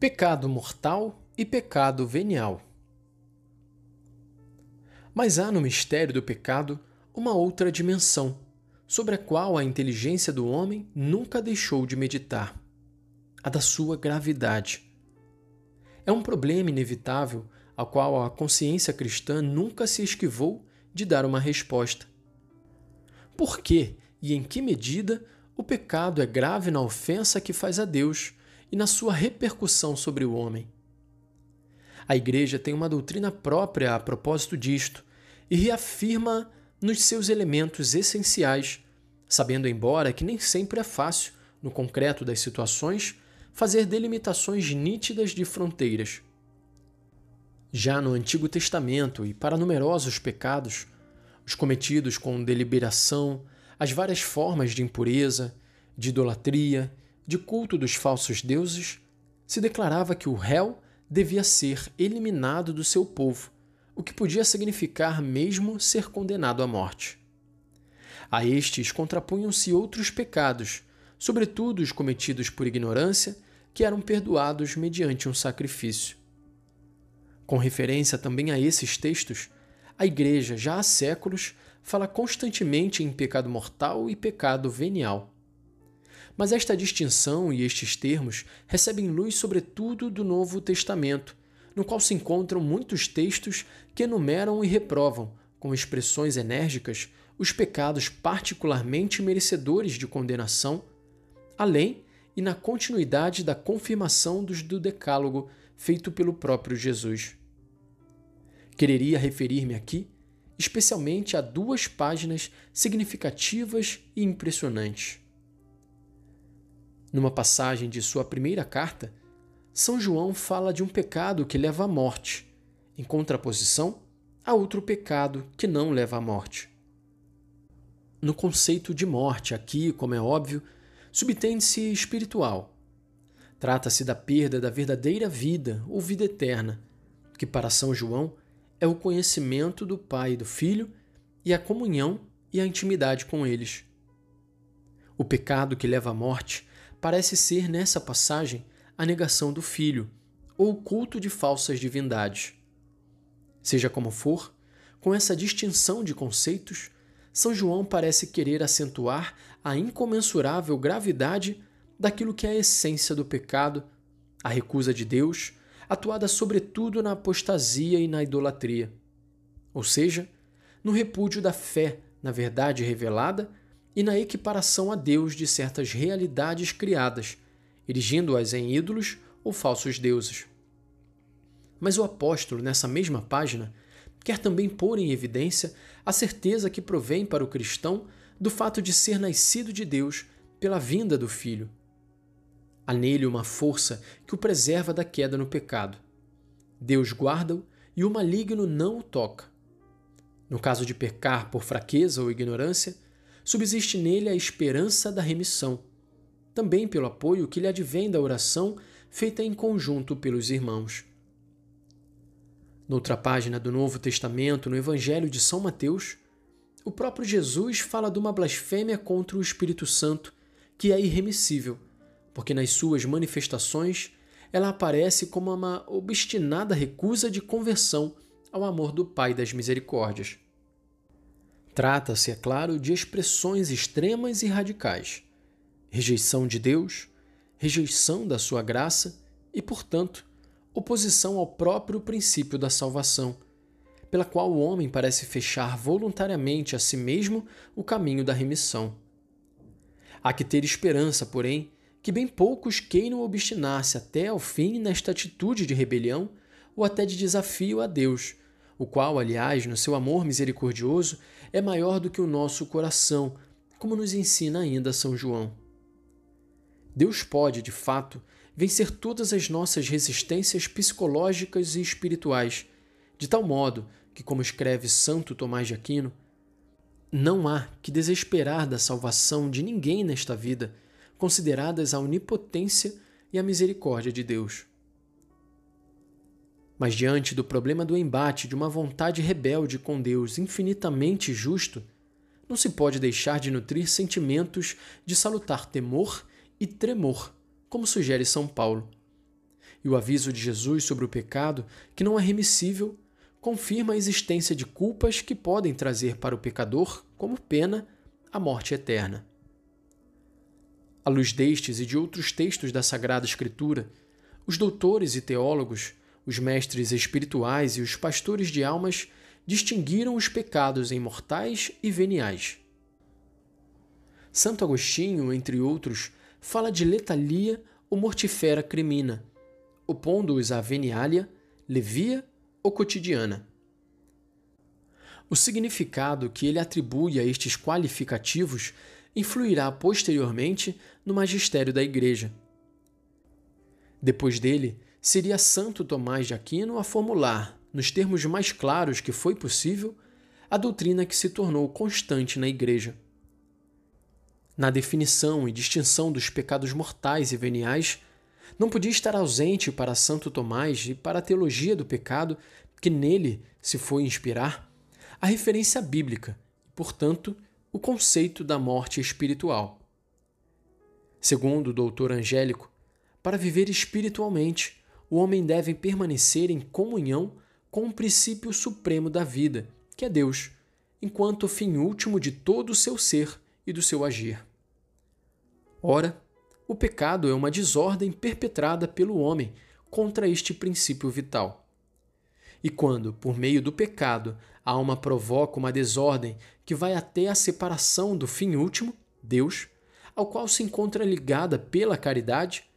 Pecado mortal e pecado venial. Mas há no mistério do pecado uma outra dimensão, sobre a qual a inteligência do homem nunca deixou de meditar: a da sua gravidade. É um problema inevitável ao qual a consciência cristã nunca se esquivou de dar uma resposta. Por que e em que medida o pecado é grave na ofensa que faz a Deus e na sua repercussão sobre o homem? A Igreja tem uma doutrina própria a propósito disto e reafirma nos seus elementos essenciais, sabendo, embora, que nem sempre é fácil, no concreto das situações, fazer delimitações nítidas de fronteiras. Já no Antigo Testamento e para numerosos pecados, os cometidos com deliberação, as várias formas de impureza, de idolatria, de culto dos falsos deuses, se declarava que o réu devia ser eliminado do seu povo, o que podia significar mesmo ser condenado à morte. A estes contrapunham-se outros pecados, sobretudo os cometidos por ignorância, que eram perdoados mediante um sacrifício. Com referência também a esses textos, a Igreja, já há séculos, fala constantemente em pecado mortal e pecado venial. Mas esta distinção e estes termos recebem luz sobretudo do Novo Testamento, no qual se encontram muitos textos que enumeram e reprovam, com expressões enérgicas, os pecados particularmente merecedores de condenação, além e na continuidade da confirmação dos do Decálogo feito pelo próprio Jesus. Quereria referir-me aqui especialmente a duas páginas significativas e impressionantes. Numa passagem de sua primeira carta, São João fala de um pecado que leva à morte, em contraposição a outro pecado que não leva à morte. No conceito de morte, aqui, como é óbvio, subtende-se espiritual. Trata-se da perda da verdadeira vida ou vida eterna, que para São João é o conhecimento do Pai e do Filho e a comunhão e a intimidade com eles. O pecado que leva à morte parece ser, nessa passagem, a negação do Filho ou o culto de falsas divindades. Seja como for, com essa distinção de conceitos, São João parece querer acentuar a incomensurável gravidade daquilo que é a essência do pecado, a recusa de Deus atuada sobretudo na apostasia e na idolatria, ou seja, no repúdio da fé na verdade revelada e na equiparação a Deus de certas realidades criadas, erigindo-as em ídolos ou falsos deuses. Mas o apóstolo, nessa mesma página, quer também pôr em evidência a certeza que provém para o cristão do fato de ser nascido de Deus pela vinda do Filho, Há nele uma força que o preserva da queda no pecado. Deus guarda-o e o maligno não o toca. No caso de pecar por fraqueza ou ignorância, subsiste nele a esperança da remissão, também pelo apoio que lhe advém da oração feita em conjunto pelos irmãos. Noutra página do Novo Testamento, no Evangelho de São Mateus, o próprio Jesus fala de uma blasfêmia contra o Espírito Santo que é irremissível porque nas suas manifestações ela aparece como uma obstinada recusa de conversão ao amor do Pai das Misericórdias. Trata-se, é claro, de expressões extremas e radicais: rejeição de Deus, rejeição da sua graça e, portanto, oposição ao próprio princípio da salvação, pela qual o homem parece fechar voluntariamente a si mesmo o caminho da remissão. Há que ter esperança, porém, que bem poucos queiram obstinar-se até ao fim nesta atitude de rebelião ou até de desafio a Deus, o qual, aliás, no seu amor misericordioso, é maior do que o nosso coração, como nos ensina ainda São João. Deus pode, de fato, vencer todas as nossas resistências psicológicas e espirituais, de tal modo que, como escreve Santo Tomás de Aquino, não há que desesperar da salvação de ninguém nesta vida consideradas a onipotência e a misericórdia de Deus. Mas diante do problema do embate de uma vontade rebelde com Deus infinitamente justo, não se pode deixar de nutrir sentimentos de salutar temor e tremor, como sugere São Paulo. e o aviso de Jesus sobre o pecado, que não é remissível, confirma a existência de culpas que podem trazer para o pecador, como pena, a morte eterna. À luz destes e de outros textos da Sagrada Escritura, os doutores e teólogos, os mestres espirituais e os pastores de almas distinguiram os pecados em mortais e veniais. Santo Agostinho, entre outros, fala de letalia ou mortifera crimina, opondo-os à venialia, levia ou cotidiana. O significado que ele atribui a estes qualificativos influirá posteriormente no magistério da Igreja. Depois dele, seria Santo Tomás de Aquino a formular, nos termos mais claros que foi possível, a doutrina que se tornou constante na Igreja. Na definição e distinção dos pecados mortais e veniais, não podia estar ausente para Santo Tomás e para a teologia do pecado, que nele se foi inspirar, a referência bíblica e, portanto, o conceito da morte espiritual. Segundo o doutor Angélico, para viver espiritualmente, o homem deve permanecer em comunhão com o princípio supremo da vida, que é Deus, enquanto o fim último de todo o seu ser e do seu agir. Ora, o pecado é uma desordem perpetrada pelo homem contra este princípio vital. E quando, por meio do pecado, a alma provoca uma desordem que vai até a separação do fim último, Deus, ao qual se encontra ligada pela caridade,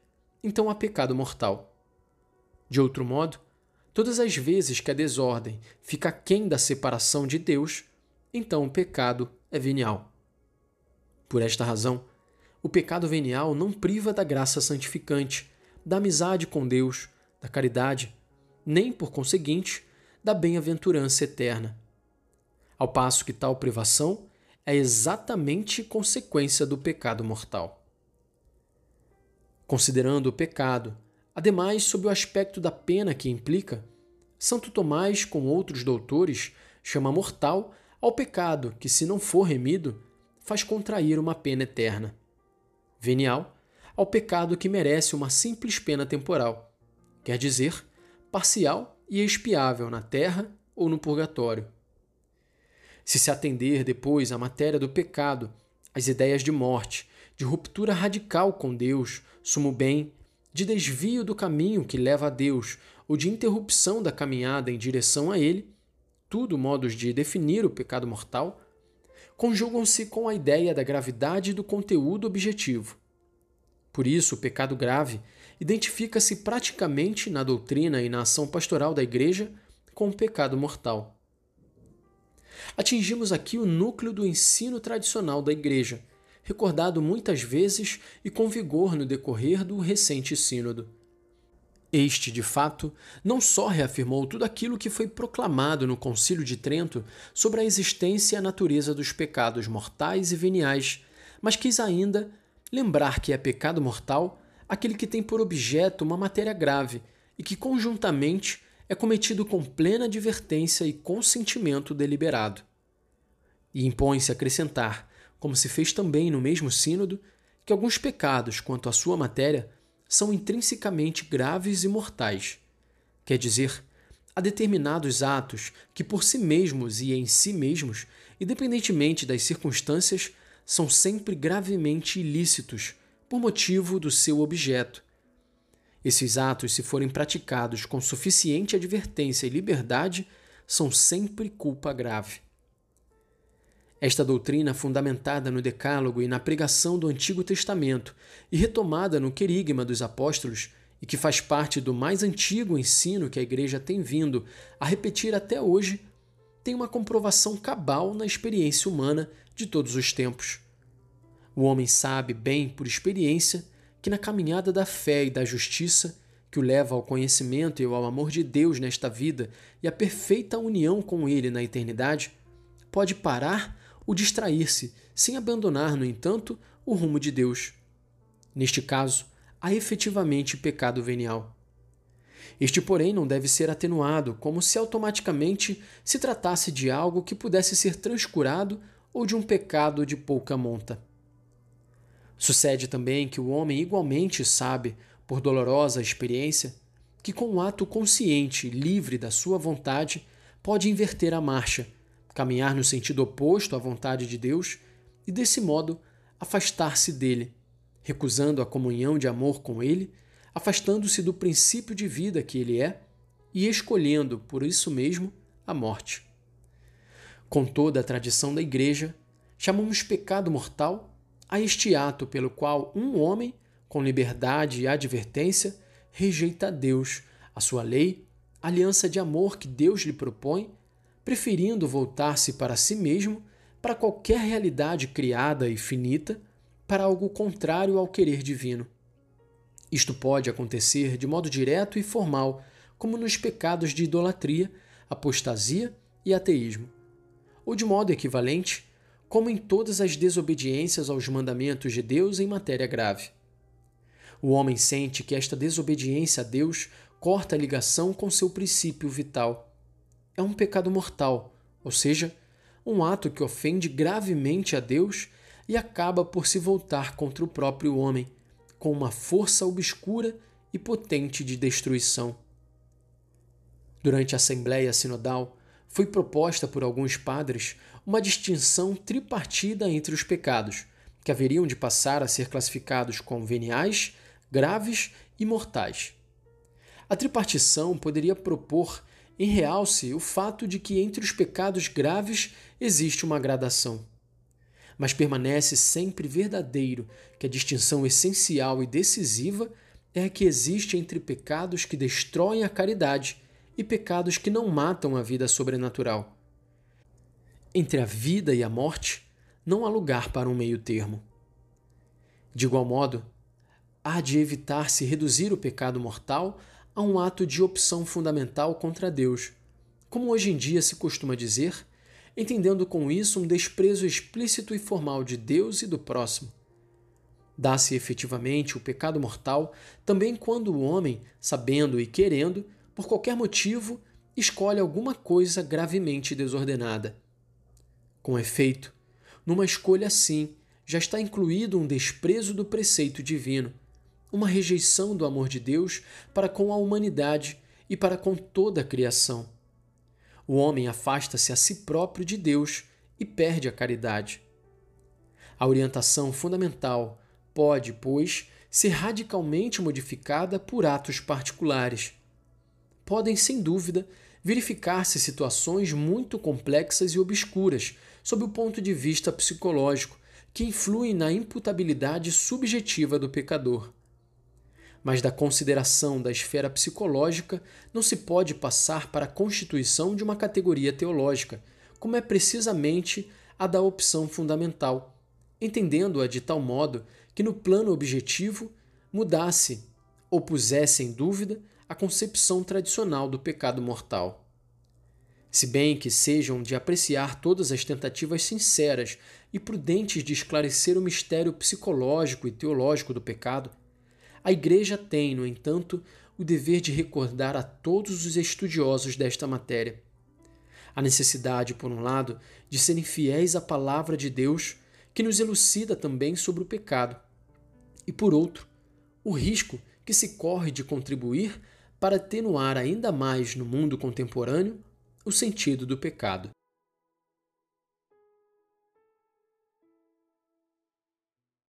então há pecado mortal. De outro modo, todas as vezes que a desordem fica aquém da separação de Deus, então o pecado é venial. Por esta razão, o pecado venial não priva da graça santificante, da amizade com Deus, da caridade, nem, por conseguinte, da bem-aventurança eterna. Ao passo que tal privação é exatamente consequência do pecado mortal. Considerando o pecado, ademais sob o aspecto da pena que implica, Santo Tomás, com outros doutores, chama mortal ao pecado que, se não for remido, faz contrair uma pena eterna venial, ao pecado que merece uma simples pena temporal, quer dizer, parcial e expiável na terra ou no purgatório. Se se atender depois à matéria do pecado, às ideias de morte, de ruptura radical com Deus, sumo bem, de desvio do caminho que leva a Deus ou de interrupção da caminhada em direção a Ele, tudo modos de definir o pecado mortal, conjugam-se com a ideia da gravidade do conteúdo objetivo. Por isso, o pecado grave identifica-se praticamente na doutrina e na ação pastoral da Igreja com o pecado mortal. Atingimos aqui o núcleo do ensino tradicional da Igreja, recordado muitas vezes e com vigor no decorrer do recente Sínodo. Este, de fato, não só reafirmou tudo aquilo que foi proclamado no Concílio de Trento sobre a existência e a natureza dos pecados mortais e veniais, mas quis ainda lembrar que é pecado mortal aquele que tem por objeto uma matéria grave e que, conjuntamente, é cometido com plena advertência e consentimento deliberado. E impõe-se acrescentar, como se fez também no mesmo Sínodo, que alguns pecados, quanto à sua matéria, são intrinsecamente graves e mortais. Quer dizer, há determinados atos que, por si mesmos e em si mesmos, independentemente das circunstâncias, são sempre gravemente ilícitos por motivo do seu objeto. Esses atos, se forem praticados com suficiente advertência e liberdade, são sempre culpa grave. Esta doutrina, fundamentada no Decálogo e na pregação do Antigo Testamento e retomada no querigma dos apóstolos, e que faz parte do mais antigo ensino que a Igreja tem vindo a repetir até hoje, tem uma comprovação cabal na experiência humana de todos os tempos. O homem sabe bem, por experiência, que na caminhada da fé e da justiça, que o leva ao conhecimento e ao amor de Deus nesta vida e à perfeita união com Ele na eternidade, pode parar o distrair-se, sem abandonar, no entanto, o rumo de Deus. Neste caso, há efetivamente pecado venial. Este, porém, não deve ser atenuado, como se automaticamente se tratasse de algo que pudesse ser transcurado ou de um pecado de pouca monta. Sucede também que o homem igualmente sabe, por dolorosa experiência, que, com um ato consciente livre da sua vontade, pode inverter a marcha, caminhar no sentido oposto à vontade de Deus e, desse modo, afastar-se dele, recusando a comunhão de amor com ele, afastando-se do princípio de vida que ele é e escolhendo, por isso mesmo, a morte. Com toda a tradição da Igreja, chamamos pecado mortal a este ato pelo qual um homem, com liberdade e advertência, rejeita a Deus, a sua lei, a aliança de amor que Deus lhe propõe, preferindo voltar-se para si mesmo, para qualquer realidade criada e finita, para algo contrário ao querer divino. Isto pode acontecer de modo direto e formal, como nos pecados de idolatria, apostasia e ateísmo, ou de modo equivalente, como em todas as desobediências aos mandamentos de Deus em matéria grave. O homem sente que esta desobediência a Deus corta a ligação com seu princípio vital. É um pecado mortal, ou seja, um ato que ofende gravemente a Deus e acaba por se voltar contra o próprio homem, com uma força obscura e potente de destruição. Durante a Assembleia Sinodal, foi proposta por alguns padres uma distinção tripartida entre os pecados, que haveriam de passar a ser classificados como veniais, graves e mortais. A tripartição poderia propor em realce o fato de que entre os pecados graves existe uma gradação. Mas permanece sempre verdadeiro que a distinção essencial e decisiva é a que existe entre pecados que destroem a caridade e pecados que não matam a vida sobrenatural. Entre a vida e a morte, não há lugar para um meio-termo. De igual modo, há de evitar-se reduzir o pecado mortal a um ato de opção fundamental contra Deus, como hoje em dia se costuma dizer, entendendo com isso um desprezo explícito e formal de Deus e do próximo. Dá-se efetivamente o pecado mortal também quando o homem, sabendo e querendo, por qualquer motivo, escolhe alguma coisa gravemente desordenada. Com efeito, numa escolha assim, já está incluído um desprezo do preceito divino, uma rejeição do amor de Deus para com a humanidade e para com toda a criação. O homem afasta-se a si próprio de Deus e perde a caridade. A orientação fundamental pode, pois, ser radicalmente modificada por atos particulares podem, sem dúvida, verificar-se situações muito complexas e obscuras sob o ponto de vista psicológico que influem na imputabilidade subjetiva do pecador. Mas da consideração da esfera psicológica não se pode passar para a constituição de uma categoria teológica, como é precisamente a da opção fundamental, entendendo-a de tal modo que no plano objetivo mudasse ou pusesse em dúvida a concepção tradicional do pecado mortal. Se bem que sejam de apreciar todas as tentativas sinceras e prudentes de esclarecer o mistério psicológico e teológico do pecado, a Igreja tem, no entanto, o dever de recordar a todos os estudiosos desta matéria a necessidade, por um lado, de serem fiéis à palavra de Deus, que nos elucida também sobre o pecado, e por outro, o risco que se corre de contribuir para atenuar ainda mais no mundo contemporâneo o sentido do pecado.